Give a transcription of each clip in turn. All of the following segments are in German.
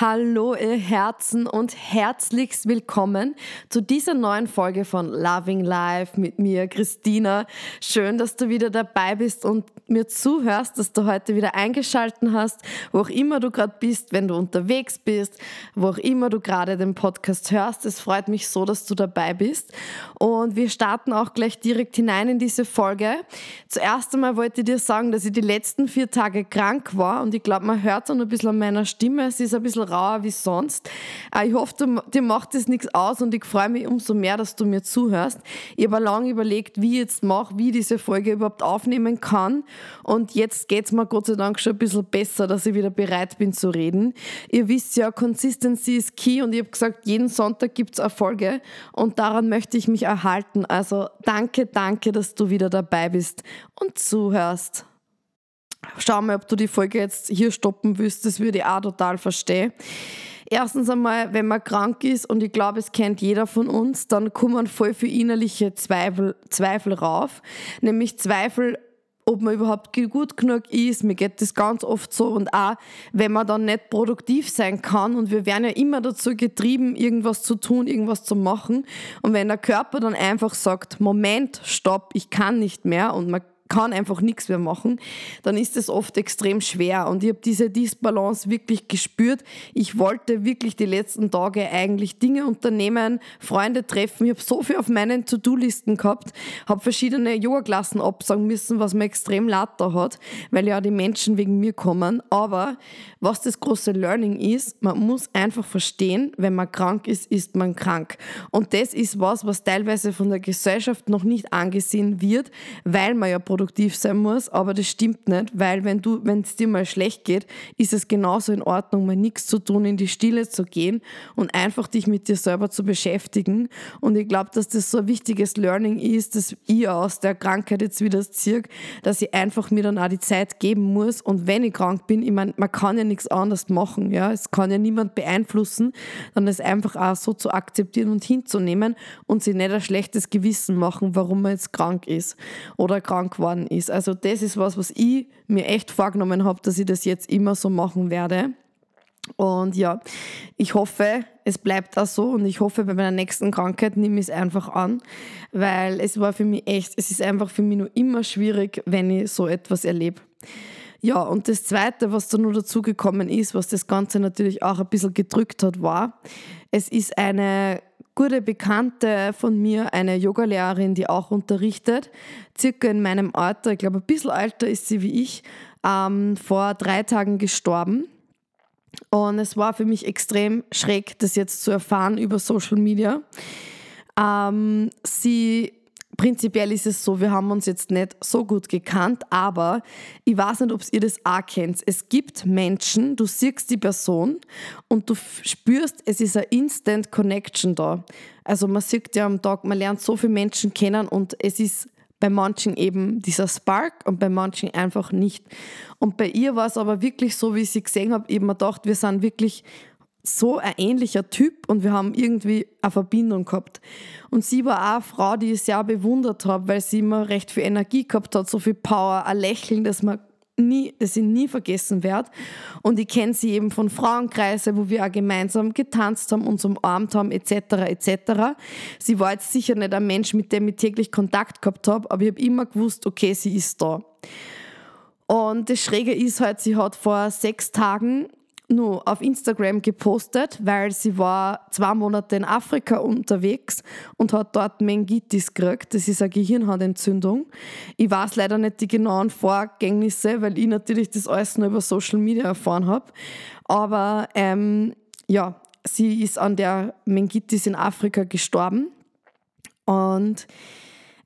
Hallo ihr Herzen und herzlichst willkommen zu dieser neuen Folge von Loving Life mit mir, Christina. Schön, dass du wieder dabei bist und mir zuhörst, dass du heute wieder eingeschalten hast, wo auch immer du gerade bist, wenn du unterwegs bist, wo auch immer du gerade den Podcast hörst. Es freut mich so, dass du dabei bist. Und wir starten auch gleich direkt hinein in diese Folge. Zuerst einmal wollte ich dir sagen, dass ich die letzten vier Tage krank war und ich glaube, man hört es ein bisschen an meiner Stimme. Es ist ein bisschen rauer wie sonst. Äh, ich hoffe, dir macht das nichts aus und ich freue mich umso mehr, dass du mir zuhörst. Ich habe lange überlegt, wie ich jetzt mache, wie ich diese Folge überhaupt aufnehmen kann. Und jetzt geht es mir Gott sei Dank schon ein bisschen besser, dass ich wieder bereit bin zu reden. Ihr wisst ja, Consistency ist key und ich habe gesagt, jeden Sonntag gibt es Erfolge und daran möchte ich mich erhalten. Also danke, danke, dass du wieder dabei bist und zuhörst. Schau mal, ob du die Folge jetzt hier stoppen willst, das würde ich auch total verstehen. Erstens einmal, wenn man krank ist, und ich glaube, es kennt jeder von uns, dann kommen voll viele innerliche Zweifel, Zweifel rauf. Nämlich Zweifel, ob man überhaupt gut genug ist. Mir geht das ganz oft so. Und auch, wenn man dann nicht produktiv sein kann. Und wir werden ja immer dazu getrieben, irgendwas zu tun, irgendwas zu machen. Und wenn der Körper dann einfach sagt, Moment, stopp, ich kann nicht mehr. Und man kann einfach nichts mehr machen, dann ist es oft extrem schwer. Und ich habe diese Disbalance wirklich gespürt. Ich wollte wirklich die letzten Tage eigentlich Dinge unternehmen, Freunde treffen. Ich habe so viel auf meinen To-Do-Listen gehabt, habe verschiedene Yoga-Klassen absagen müssen, was mir extrem da hat, weil ja die Menschen wegen mir kommen. Aber was das große Learning ist, man muss einfach verstehen, wenn man krank ist, ist man krank. Und das ist was, was teilweise von der Gesellschaft noch nicht angesehen wird, weil man ja produktiv sein muss, aber das stimmt nicht, weil wenn du, wenn es dir mal schlecht geht, ist es genauso in Ordnung, mal nichts zu tun, in die Stille zu gehen und einfach dich mit dir selber zu beschäftigen. Und ich glaube, dass das so ein wichtiges Learning ist, dass ich aus der Krankheit jetzt wieder ziehe, dass ich einfach mir dann auch die Zeit geben muss. Und wenn ich krank bin, ich meine, man kann ja nichts anderes machen, ja, es kann ja niemand beeinflussen, dann es einfach auch so zu akzeptieren und hinzunehmen und sich nicht ein schlechtes Gewissen machen, warum man jetzt krank ist oder krank war geworden ist. Also das ist was, was ich mir echt vorgenommen habe, dass ich das jetzt immer so machen werde. Und ja, ich hoffe, es bleibt auch so und ich hoffe, bei meiner nächsten Krankheit nehme ich es einfach an, weil es war für mich echt, es ist einfach für mich nur immer schwierig, wenn ich so etwas erlebe. Ja, und das Zweite, was da nur dazugekommen ist, was das Ganze natürlich auch ein bisschen gedrückt hat, war, es ist eine gute Bekannte von mir, eine Yogalehrerin, die auch unterrichtet, circa in meinem Alter, ich glaube ein bisschen älter ist sie wie ich, ähm, vor drei Tagen gestorben. Und es war für mich extrem schräg, das jetzt zu erfahren über Social Media. Ähm, sie prinzipiell ist es so, wir haben uns jetzt nicht so gut gekannt, aber ich weiß nicht, ob ihr das auch kennt. Es gibt Menschen, du siehst die Person und du spürst, es ist eine Instant Connection da. Also man sieht ja am Tag, man lernt so viele Menschen kennen und es ist bei manchen eben dieser Spark und bei manchen einfach nicht. Und bei ihr war es aber wirklich so, wie ich sie gesehen habe, eben man dachte, wir sind wirklich so ein ähnlicher Typ und wir haben irgendwie eine Verbindung gehabt. Und sie war auch eine Frau, die ich sehr bewundert habe, weil sie immer recht viel Energie gehabt hat, so viel Power, ein Lächeln, das man nie, das ich nie vergessen werde. Und ich kenne sie eben von Frauenkreisen, wo wir auch gemeinsam getanzt haben, uns umarmt haben, etc. etc. Sie war jetzt sicher nicht ein Mensch, mit dem ich täglich Kontakt gehabt habe, aber ich habe immer gewusst, okay, sie ist da. Und das Schräge ist halt, sie hat vor sechs Tagen nur auf Instagram gepostet, weil sie war zwei Monate in Afrika unterwegs und hat dort Meningitis gekriegt. Das ist eine Gehirnhautentzündung. Ich weiß leider nicht die genauen Vorgängnisse, weil ich natürlich das alles nur über Social Media erfahren habe. Aber ähm, ja, sie ist an der Meningitis in Afrika gestorben. Und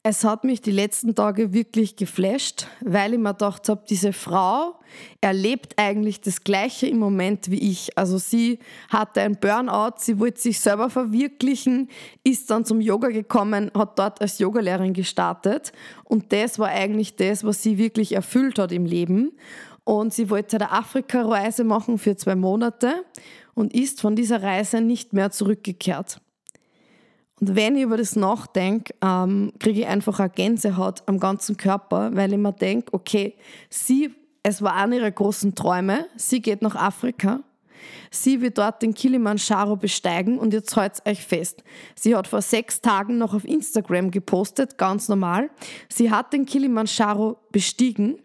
Es hat mich die letzten Tage wirklich geflasht, weil ich mir gedacht habe, diese Frau erlebt eigentlich das Gleiche im Moment wie ich. Also sie hatte ein Burnout, sie wollte sich selber verwirklichen, ist dann zum Yoga gekommen, hat dort als Yogalehrerin gestartet und das war eigentlich das, was sie wirklich erfüllt hat im Leben. Und sie wollte eine Afrika-Reise machen für zwei Monate und ist von dieser Reise nicht mehr zurückgekehrt. Und wenn ich über das nachdenke, ähm, kriege ich einfach eine Gänsehaut am ganzen Körper, weil ich mir denke, okay, sie, es war einer ihrer großen Träume, sie geht nach Afrika, sie wird dort den Kilimanjaro besteigen und jetzt haltet euch fest. Sie hat vor sechs Tagen noch auf Instagram gepostet, ganz normal. Sie hat den Kilimanjaro bestiegen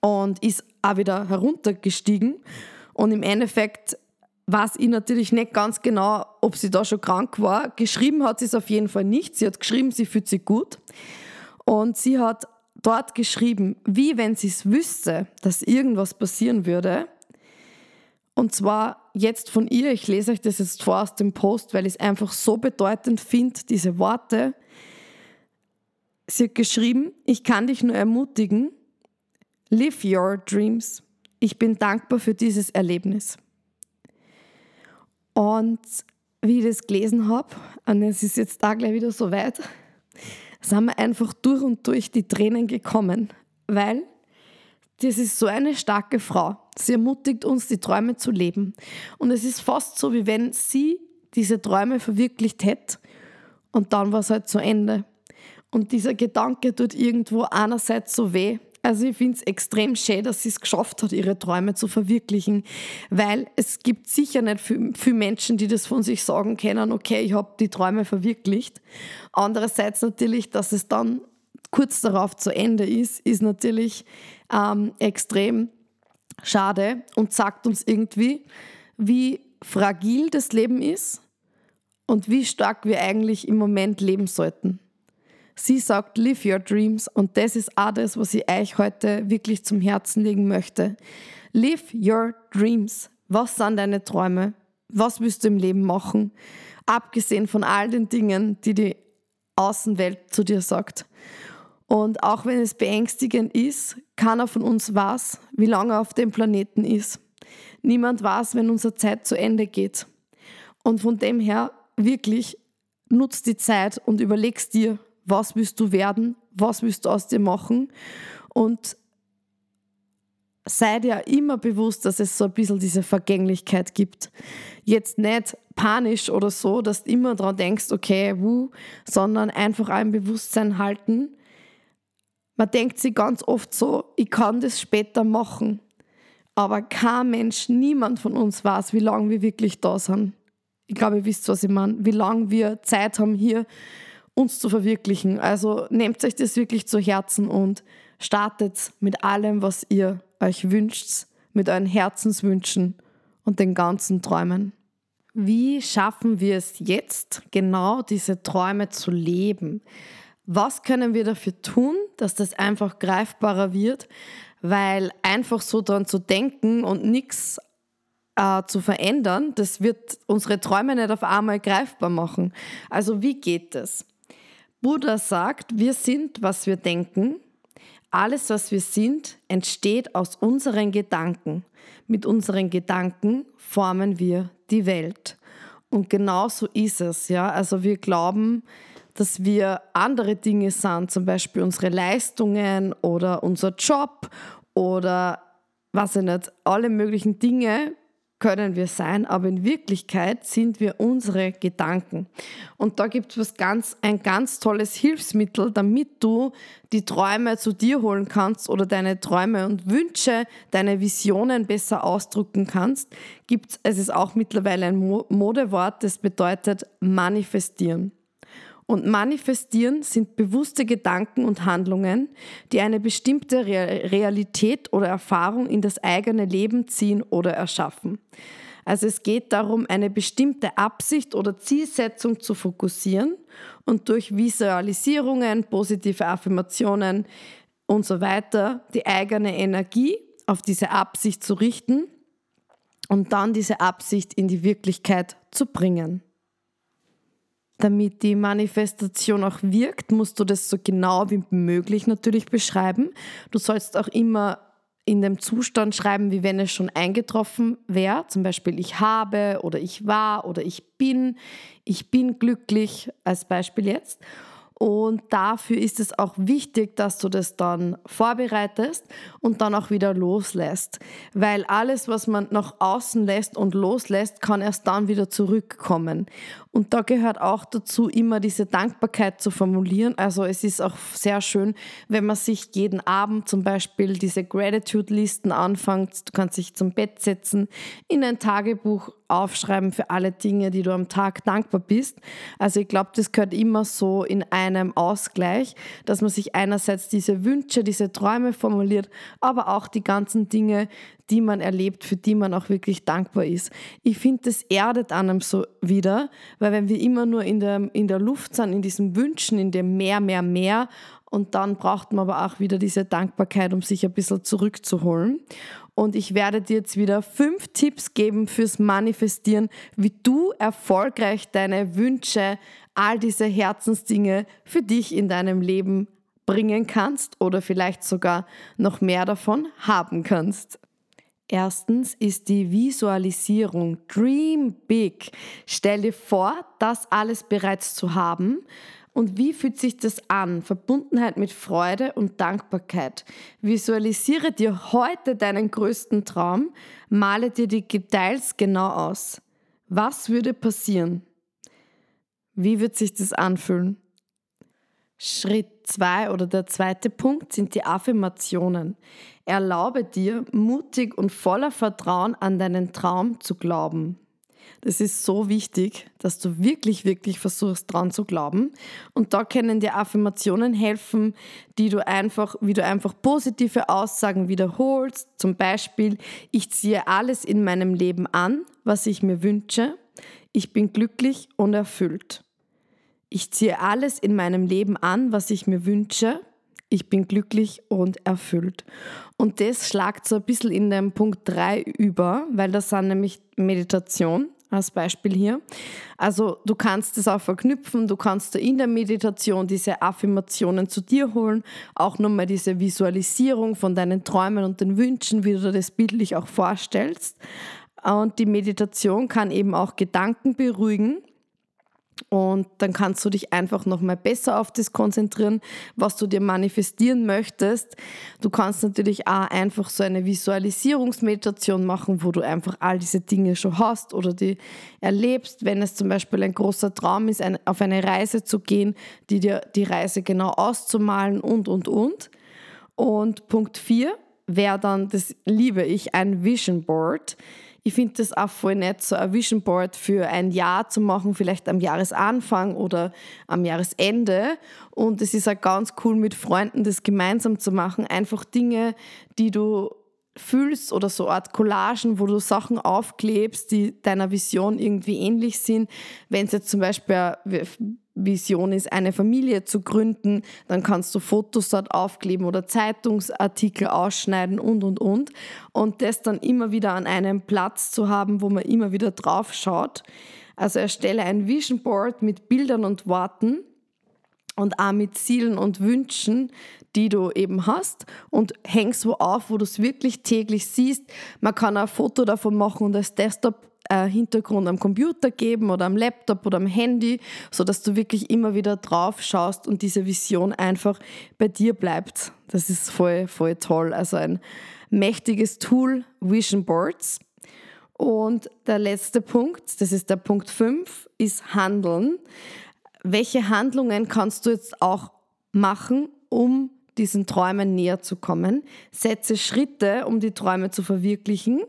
und ist auch wieder heruntergestiegen und im Endeffekt weiß ich natürlich nicht ganz genau, ob sie da schon krank war. Geschrieben hat sie es auf jeden Fall nicht. Sie hat geschrieben, sie fühlt sich gut. Und sie hat dort geschrieben, wie wenn sie es wüsste, dass irgendwas passieren würde. Und zwar jetzt von ihr, ich lese euch das jetzt vor aus dem Post, weil ich es einfach so bedeutend finde, diese Worte. Sie hat geschrieben, ich kann dich nur ermutigen, live your dreams. Ich bin dankbar für dieses Erlebnis. Und wie ich das gelesen habe, und es ist jetzt da gleich wieder so weit, sind wir einfach durch und durch die Tränen gekommen, weil das ist so eine starke Frau. Sie ermutigt uns, die Träume zu leben. Und es ist fast so, wie wenn sie diese Träume verwirklicht hätte und dann war es halt zu Ende. Und dieser Gedanke tut irgendwo einerseits so weh, also ich finde es extrem schön, dass sie es geschafft hat, ihre Träume zu verwirklichen, weil es gibt sicher nicht viele Menschen, die das von sich sagen können, okay, ich habe die Träume verwirklicht. Andererseits natürlich, dass es dann kurz darauf zu Ende ist, ist natürlich ähm, extrem schade und sagt uns irgendwie, wie fragil das Leben ist und wie stark wir eigentlich im Moment leben sollten. Sie sagt, live your dreams und das ist auch das, was ich euch heute wirklich zum Herzen legen möchte. Live your dreams. Was sind deine Träume? Was willst du im Leben machen? Abgesehen von all den Dingen, die die Außenwelt zu dir sagt. Und auch wenn es beängstigend ist, keiner von uns weiß, wie lange er auf dem Planeten ist. Niemand weiß, wenn unsere Zeit zu Ende geht. Und von dem her wirklich nutzt die Zeit und überlegst dir, was willst du werden, was willst du aus dir machen und sei dir immer bewusst, dass es so ein bisschen diese Vergänglichkeit gibt. Jetzt nicht panisch oder so, dass du immer daran denkst, okay, wuh, sondern einfach ein Bewusstsein halten. Man denkt sich ganz oft so, ich kann das später machen. Aber kein Mensch, niemand von uns weiß, wie lange wir wirklich da sind. Ich glaube, ihr wisst, was ich meine. Wie lange wir Zeit haben, hier uns zu verwirklichen. Also nehmt euch das wirklich zu Herzen und startet mit allem, was ihr euch wünscht, mit euren Herzenswünschen und den ganzen Träumen. Wie schaffen wir es jetzt, genau diese Träume zu leben? Was können wir dafür tun, dass das einfach greifbarer wird? Weil einfach so daran zu denken und nichts äh, zu verändern, das wird unsere Träume nicht auf einmal greifbar machen. Also wie geht das? Buddha sagt, wir sind, was wir denken. Alles, was wir sind, entsteht aus unseren Gedanken. Mit unseren Gedanken formen wir die Welt. Und genau so ist es. Ja? Also wir glauben, dass wir andere Dinge sind, zum Beispiel unsere Leistungen oder unser Job oder was ich nicht, alle möglichen Dinge, können wir sein, aber in Wirklichkeit sind wir unsere Gedanken. Und da gibt es ganz, ein ganz tolles Hilfsmittel, damit du die Träume zu dir holen kannst oder deine Träume und Wünsche, deine Visionen besser ausdrücken kannst. Gibt's, es ist auch mittlerweile ein Modewort, das bedeutet manifestieren. Und manifestieren sind bewusste Gedanken und Handlungen, die eine bestimmte Realität oder Erfahrung in das eigene Leben ziehen oder erschaffen. Also es geht darum, eine bestimmte Absicht oder Zielsetzung zu fokussieren und durch Visualisierungen, positive Affirmationen und so weiter die eigene Energie auf diese Absicht zu richten und dann diese Absicht in die Wirklichkeit zu bringen. Damit die Manifestation auch wirkt, musst du das so genau wie möglich natürlich beschreiben. Du sollst auch immer in dem Zustand schreiben, wie wenn es schon eingetroffen wäre. Zum Beispiel ich habe oder ich war oder ich bin. Ich bin glücklich als Beispiel jetzt. Und dafür ist es auch wichtig, dass du das dann vorbereitest und dann auch wieder loslässt. Weil alles, was man nach außen lässt und loslässt, kann erst dann wieder zurückkommen. Und da gehört auch dazu, immer diese Dankbarkeit zu formulieren. Also es ist auch sehr schön, wenn man sich jeden Abend zum Beispiel diese Gratitude-Listen anfängt. Du kannst dich zum Bett setzen, in ein Tagebuch aufschreiben für alle Dinge, die du am Tag dankbar bist. Also ich glaube, das gehört immer so in einem Ausgleich, dass man sich einerseits diese Wünsche, diese Träume formuliert, aber auch die ganzen Dinge, die man erlebt, für die man auch wirklich dankbar ist. Ich finde, das erdet einem so wieder, weil wenn wir immer nur in der, in der Luft sind, in diesen Wünschen, in dem mehr, mehr, mehr, und dann braucht man aber auch wieder diese Dankbarkeit, um sich ein bisschen zurückzuholen. Und ich werde dir jetzt wieder fünf Tipps geben fürs Manifestieren, wie du erfolgreich deine Wünsche, all diese Herzensdinge für dich in deinem Leben bringen kannst oder vielleicht sogar noch mehr davon haben kannst. Erstens ist die Visualisierung. Dream big. Stell dir vor, das alles bereits zu haben. Und wie fühlt sich das an? Verbundenheit mit Freude und Dankbarkeit. Visualisiere dir heute deinen größten Traum, male dir die Details genau aus. Was würde passieren? Wie wird sich das anfühlen? Schritt zwei oder der zweite Punkt sind die Affirmationen. Erlaube dir, mutig und voller Vertrauen an deinen Traum zu glauben. Das ist so wichtig, dass du wirklich, wirklich versuchst, dran zu glauben. Und da können dir Affirmationen helfen, die du einfach, wie du einfach positive Aussagen wiederholst. Zum Beispiel, ich ziehe alles in meinem Leben an, was ich mir wünsche. Ich bin glücklich und erfüllt. Ich ziehe alles in meinem Leben an, was ich mir wünsche. Ich bin glücklich und erfüllt. Und das schlagt so ein bisschen in den Punkt 3 über, weil das sind nämlich Meditation als Beispiel hier. Also du kannst es auch verknüpfen, du kannst in der Meditation diese Affirmationen zu dir holen, auch nochmal diese Visualisierung von deinen Träumen und den Wünschen, wie du das bildlich auch vorstellst. Und die Meditation kann eben auch Gedanken beruhigen und dann kannst du dich einfach nochmal besser auf das konzentrieren, was du dir manifestieren möchtest. Du kannst natürlich auch einfach so eine Visualisierungsmeditation machen, wo du einfach all diese Dinge schon hast oder die erlebst. Wenn es zum Beispiel ein großer Traum ist, auf eine Reise zu gehen, die dir die Reise genau auszumalen und, und, und. Und Punkt 4 wäre dann, das liebe ich, ein Vision Board ich finde das auch voll nett, so ein Vision Board für ein Jahr zu machen, vielleicht am Jahresanfang oder am Jahresende. Und es ist auch ganz cool, mit Freunden das gemeinsam zu machen. Einfach Dinge, die du fühlst oder so Art Collagen, wo du Sachen aufklebst, die deiner Vision irgendwie ähnlich sind. Wenn es jetzt zum Beispiel Vision ist, eine Familie zu gründen, dann kannst du Fotos dort aufkleben oder Zeitungsartikel ausschneiden und, und, und. Und das dann immer wieder an einem Platz zu haben, wo man immer wieder drauf schaut. Also erstelle ein Vision Board mit Bildern und Worten und auch mit Zielen und Wünschen, die du eben hast und hängst wo auf, wo du es wirklich täglich siehst. Man kann ein Foto davon machen und als Desktop äh, Hintergrund am Computer geben oder am Laptop oder am Handy, so dass du wirklich immer wieder drauf schaust und diese Vision einfach bei dir bleibt. Das ist voll, voll toll. Also ein mächtiges Tool, Vision Boards. Und der letzte Punkt, das ist der Punkt 5, ist Handeln. Welche Handlungen kannst du jetzt auch machen, um diesen Träumen näher zu kommen. Setze Schritte, um die Träume zu verwirklichen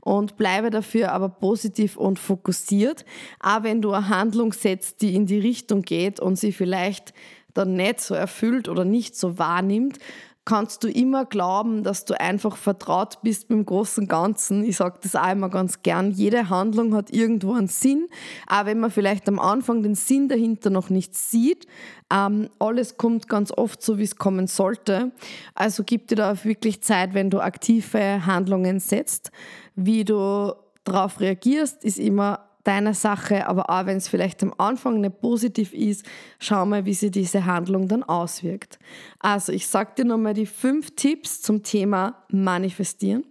und bleibe dafür aber positiv und fokussiert. Aber wenn du eine Handlung setzt, die in die Richtung geht und sie vielleicht dann nicht so erfüllt oder nicht so wahrnimmt, kannst du immer glauben, dass du einfach vertraut bist mit dem großen Ganzen. Ich sage das auch immer ganz gern. Jede Handlung hat irgendwo einen Sinn, auch wenn man vielleicht am Anfang den Sinn dahinter noch nicht sieht. Ähm, alles kommt ganz oft so, wie es kommen sollte. Also gib dir da auch wirklich Zeit, wenn du aktive Handlungen setzt. Wie du darauf reagierst, ist immer deine Sache, aber auch wenn es vielleicht am Anfang nicht positiv ist, schau mal, wie sich diese Handlung dann auswirkt. Also ich sage dir nochmal die fünf Tipps zum Thema Manifestieren.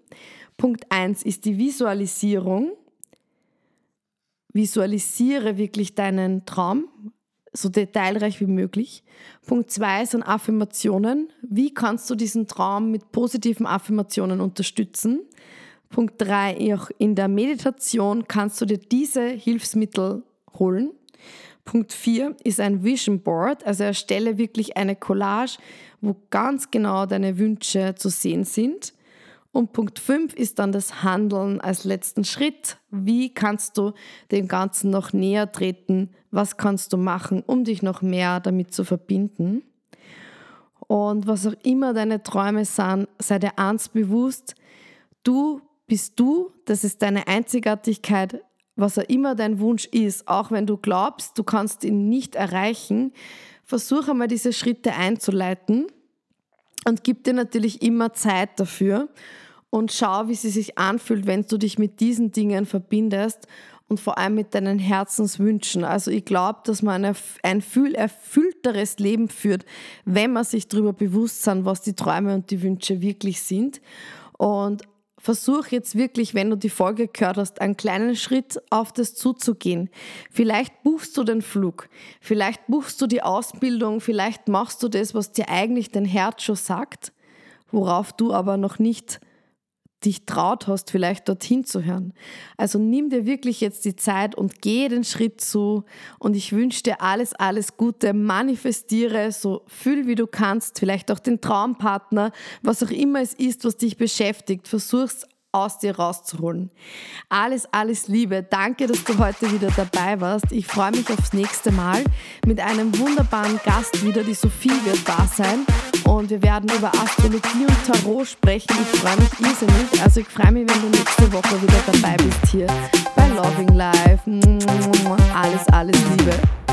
Punkt 1 ist die Visualisierung. Visualisiere wirklich deinen Traum, so detailreich wie möglich. Punkt 2 sind Affirmationen. Wie kannst du diesen Traum mit positiven Affirmationen unterstützen? Punkt 3, auch in der Meditation kannst du dir diese Hilfsmittel holen. Punkt 4 ist ein Vision Board, also erstelle wirklich eine Collage, wo ganz genau deine Wünsche zu sehen sind. Und Punkt 5 ist dann das Handeln als letzten Schritt. Wie kannst du dem Ganzen noch näher treten? Was kannst du machen, um dich noch mehr damit zu verbinden? Und was auch immer deine Träume sind, sei dir eins bewusst, du bist du, das ist deine Einzigartigkeit, was auch immer dein Wunsch ist, auch wenn du glaubst, du kannst ihn nicht erreichen, versuche einmal diese Schritte einzuleiten und gib dir natürlich immer Zeit dafür und schau, wie sie sich anfühlt, wenn du dich mit diesen Dingen verbindest und vor allem mit deinen Herzenswünschen. Also ich glaube, dass man ein viel erfüllteres Leben führt, wenn man sich darüber bewusst sind, was die Träume und die Wünsche wirklich sind. Und Versuch jetzt wirklich, wenn du die Folge gehört hast, einen kleinen Schritt auf das zuzugehen. Vielleicht buchst du den Flug, vielleicht buchst du die Ausbildung, vielleicht machst du das, was dir eigentlich dein Herz schon sagt, worauf du aber noch nicht dich traut hast, vielleicht dorthin zu hören. Also nimm dir wirklich jetzt die Zeit und geh den Schritt zu und ich wünsche dir alles, alles Gute. Manifestiere so viel wie du kannst, vielleicht auch den Traumpartner, was auch immer es ist, was dich beschäftigt. Versuch's aus dir rauszuholen. Alles, alles Liebe. Danke, dass du heute wieder dabei warst. Ich freue mich aufs nächste Mal mit einem wunderbaren Gast wieder. Die Sophie wird da sein und wir werden über Astrologie und Tarot sprechen. Ich freue mich irrsinnig. Also ich freue mich, wenn du nächste Woche wieder dabei bist hier bei Loving Life. Alles, alles Liebe.